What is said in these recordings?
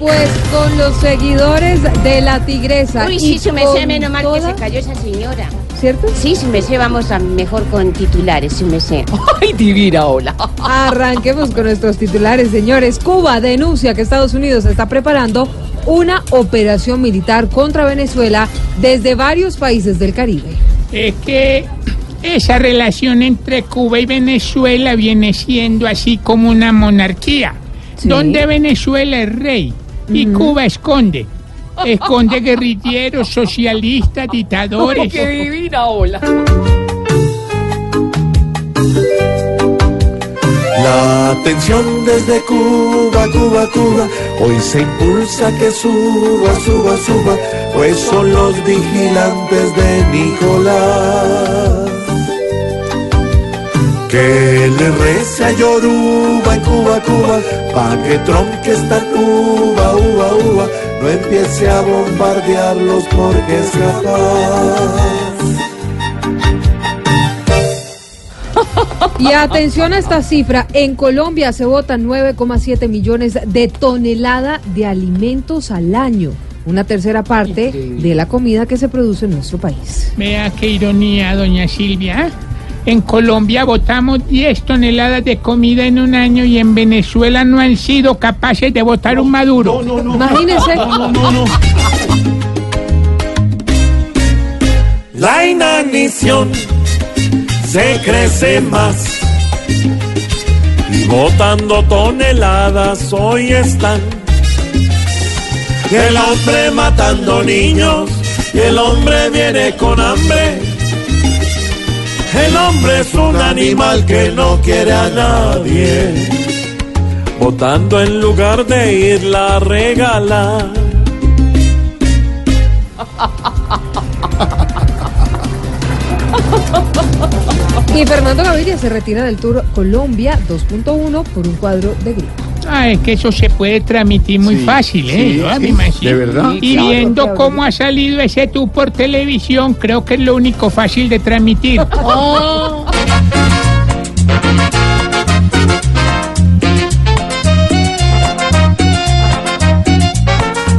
Pues con los seguidores de la tigresa. Uy, sí, su mesé, con menos mal que toda- se cayó esa señora. ¿Cierto? Sí, su mesé, vamos a mejor con titulares, su mesé. Ay, divina, hola. Arranquemos con nuestros titulares, señores. Cuba denuncia que Estados Unidos está preparando una operación militar contra Venezuela desde varios países del Caribe. Es que esa relación entre Cuba y Venezuela viene siendo así como una monarquía, Sí. donde Venezuela es rey y Cuba esconde. Esconde guerrilleros, socialistas, dictadores. Qué divina, hola. La atención desde Cuba, Cuba, Cuba, hoy se impulsa que suba, suba, suba, pues son los vigilantes de Nicolás. Que le rece a Yoruba en Cuba, Cuba, pa' que Trump que está en Cuba, uva, uva, no empiece a bombardearlos porque es capaz. Y atención a esta cifra, en Colombia se votan 9,7 millones de toneladas de alimentos al año, una tercera parte de la comida que se produce en nuestro país. Vea qué ironía, doña Silvia. En Colombia votamos 10 toneladas de comida en un año y en Venezuela no han sido capaces de votar un maduro. Imagínense. La inanición se crece más y botando toneladas hoy están. Y el hombre matando niños y el hombre viene con hambre. El hombre es un animal que no quiere a nadie. Votando en lugar de irla a regalar. Y Fernando Gaviria se retira del Tour Colombia 2.1 por un cuadro de gripe. Ah, es que eso se puede transmitir muy fácil, ¿eh? Yo me imagino. ¿De verdad? Y Claro, viendo claro. cómo ha salido ese tú por televisión, creo que es lo único fácil de transmitir.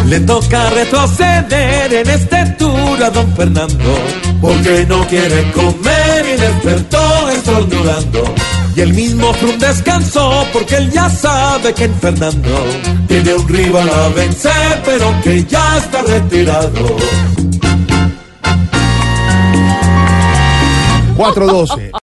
Le toca retroceder en este tour a don Fernando, porque no quiere comer y despertó estornudando. El mismo Frum descansó porque él ya sabe que en Fernando tiene un rival a vencer, pero que ya está retirado. 412.